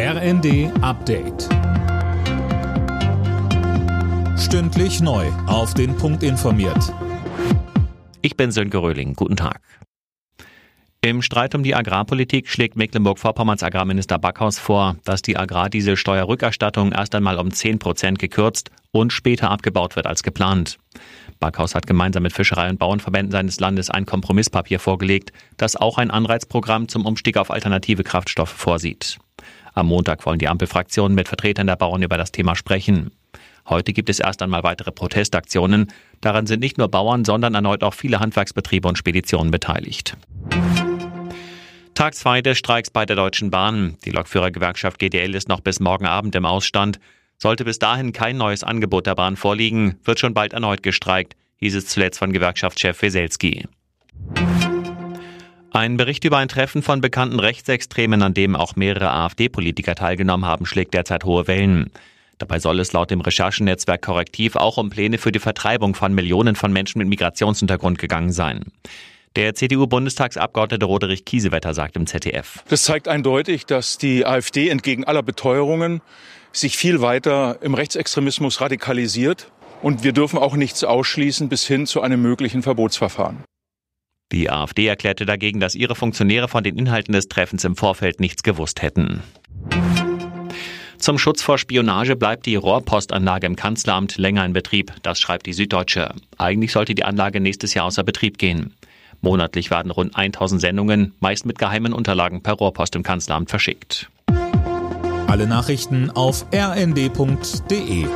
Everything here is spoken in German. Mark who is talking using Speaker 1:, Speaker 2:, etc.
Speaker 1: RND Update. Stündlich neu. Auf den Punkt informiert.
Speaker 2: Ich bin Sönke Röhling. Guten Tag. Im Streit um die Agrarpolitik schlägt Mecklenburg-Vorpommerns Agrarminister Backhaus vor, dass die Agrardieselsteuerrückerstattung erst einmal um 10 Prozent gekürzt und später abgebaut wird als geplant. Backhaus hat gemeinsam mit Fischerei- und Bauernverbänden seines Landes ein Kompromisspapier vorgelegt, das auch ein Anreizprogramm zum Umstieg auf alternative Kraftstoffe vorsieht. Am Montag wollen die Ampelfraktionen mit Vertretern der Bauern über das Thema sprechen. Heute gibt es erst einmal weitere Protestaktionen. Daran sind nicht nur Bauern, sondern erneut auch viele Handwerksbetriebe und Speditionen beteiligt. Tag 2 des Streiks bei der Deutschen Bahn. Die Lokführergewerkschaft GDL ist noch bis morgen Abend im Ausstand. Sollte bis dahin kein neues Angebot der Bahn vorliegen, wird schon bald erneut gestreikt, hieß es zuletzt von Gewerkschaftschef Weselski. Ein Bericht über ein Treffen von bekannten Rechtsextremen, an dem auch mehrere AfD-Politiker teilgenommen haben, schlägt derzeit hohe Wellen. Dabei soll es laut dem Recherchennetzwerk Korrektiv auch um Pläne für die Vertreibung von Millionen von Menschen mit Migrationshintergrund gegangen sein. Der CDU-Bundestagsabgeordnete Roderich Kiesewetter sagt im ZDF.
Speaker 3: Das zeigt eindeutig, dass die AfD entgegen aller Beteuerungen sich viel weiter im Rechtsextremismus radikalisiert. Und wir dürfen auch nichts ausschließen bis hin zu einem möglichen Verbotsverfahren.
Speaker 2: Die AfD erklärte dagegen, dass ihre Funktionäre von den Inhalten des Treffens im Vorfeld nichts gewusst hätten. Zum Schutz vor Spionage bleibt die Rohrpostanlage im Kanzleramt länger in Betrieb, das schreibt die Süddeutsche. Eigentlich sollte die Anlage nächstes Jahr außer Betrieb gehen. Monatlich werden rund 1000 Sendungen, meist mit geheimen Unterlagen per Rohrpost im Kanzleramt verschickt.
Speaker 1: Alle Nachrichten auf rnd.de